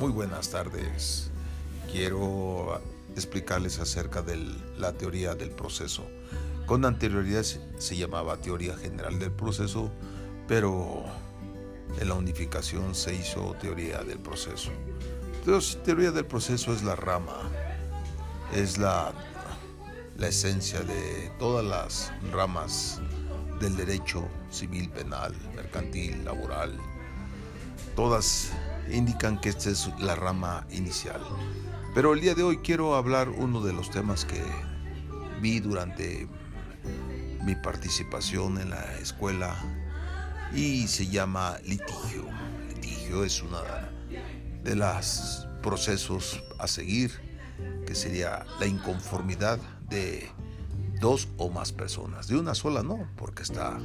Muy buenas tardes. Quiero explicarles acerca de la teoría del proceso. Con anterioridad se llamaba teoría general del proceso, pero en la unificación se hizo teoría del proceso. Entonces, teoría del proceso es la rama, es la, esencia de todas las ramas del derecho civil, penal, mercantil, laboral. Todas indican que esta es la rama inicial. Pero el día de hoy quiero hablar uno de los temas que vi durante mi participación en la escuela y se llama litigio. Litigio es una de los procesos a seguir que sería la inconformidad de dos o más personas. De una sola no, porque está